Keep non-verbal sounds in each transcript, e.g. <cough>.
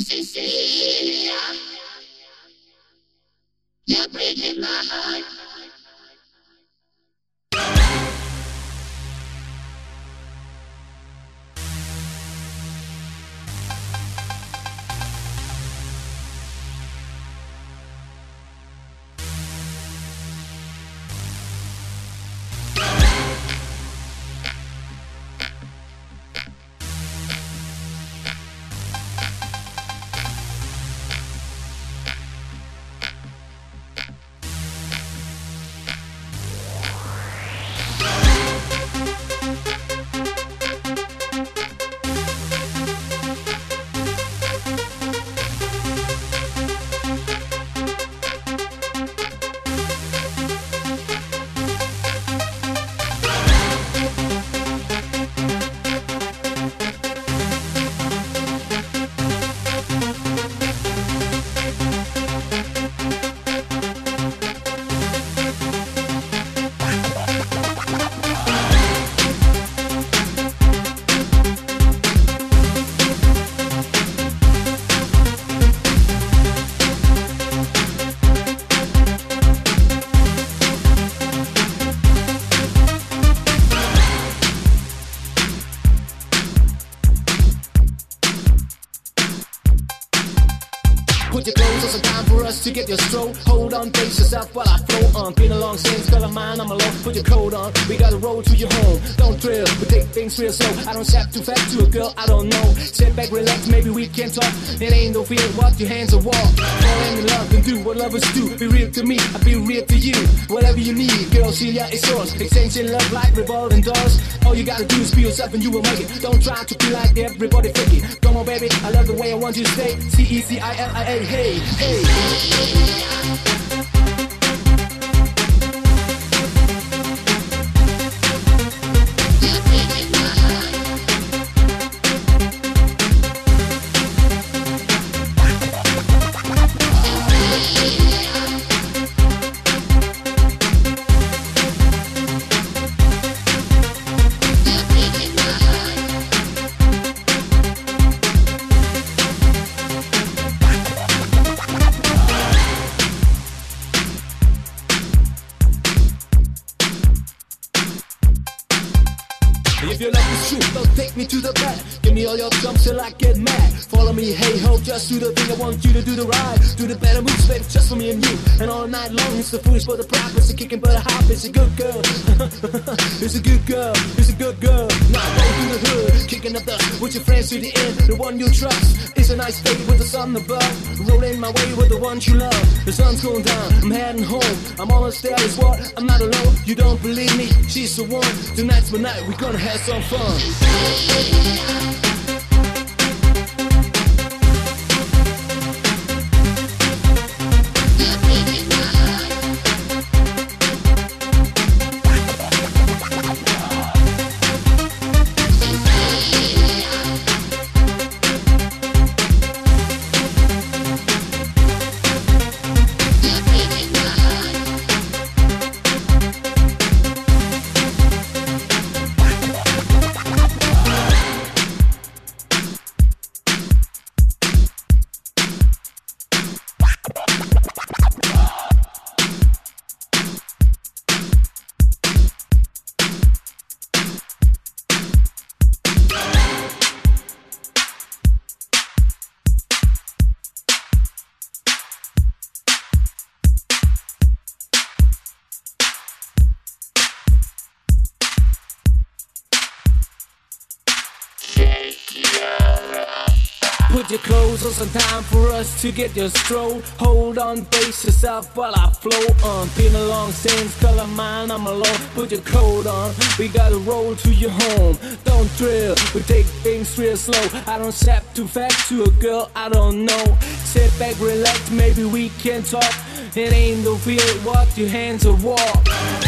Cecilia, you're breaking my heart. Lovers do. Be real to me, I'll be real to you. Whatever you need, girl, Celia is yours. Exchanging love like revolving doors. All you gotta do is be yourself and you will make it. Don't try to be like everybody fake it. Come on, baby, I love the way I want you to stay. C E C I L I A, hey, hey. Do the better moves, baby, just for me and you. And all night long, it's the foolish but the prop. It's a kicking but a hop. It's a good girl. <laughs> it's a good girl. It's a good girl. Now go through the hood, kicking up dust with your friends to the end. The one you trust. It's a nice day with the sun above. Rolling my way with the ones you love. The sun's going down. I'm heading home. I'm almost there. Is what? I'm not alone. You don't believe me? She's the one. Tonight's my night. We're gonna have some fun. Clothes some time for us to get your stroll. Hold on, brace yourself while I flow on. Been a long since, color mine, I'm alone. Put your coat on, we gotta roll to your home. Don't drill, we take things real slow. I don't step too fast to a girl, I don't know. Sit back, relax, maybe we can talk. It ain't no fear, what your hands are walk.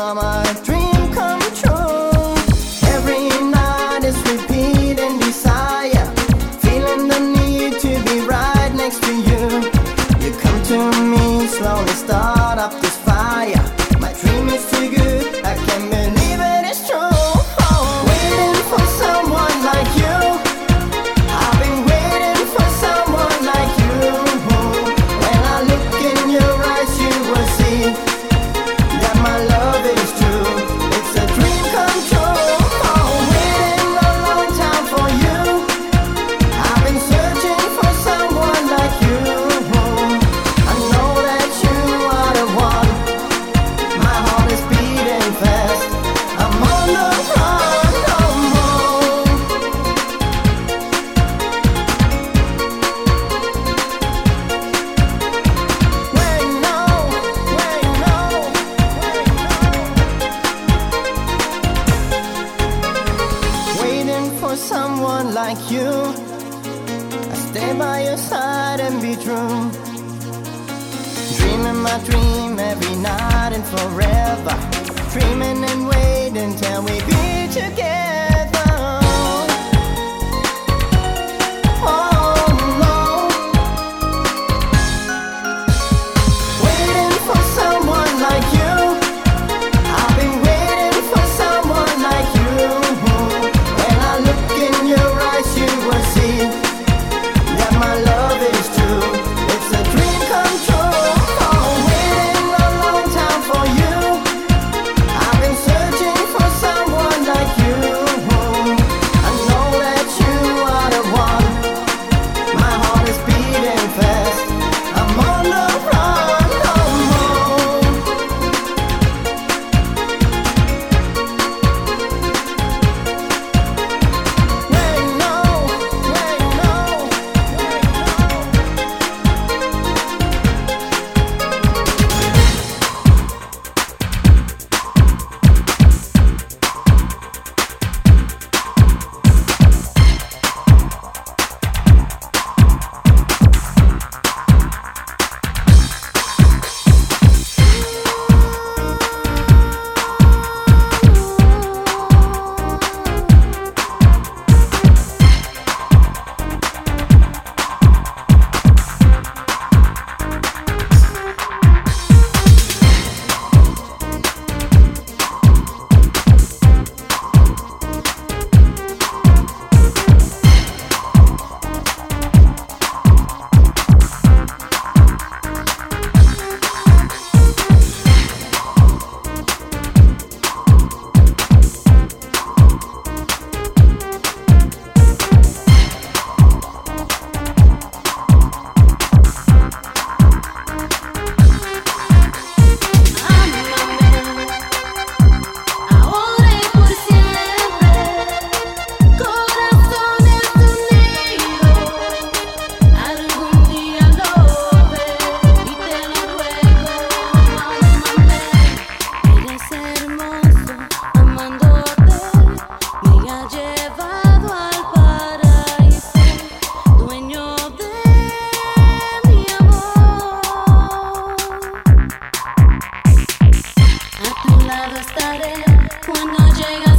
my dream. una llega.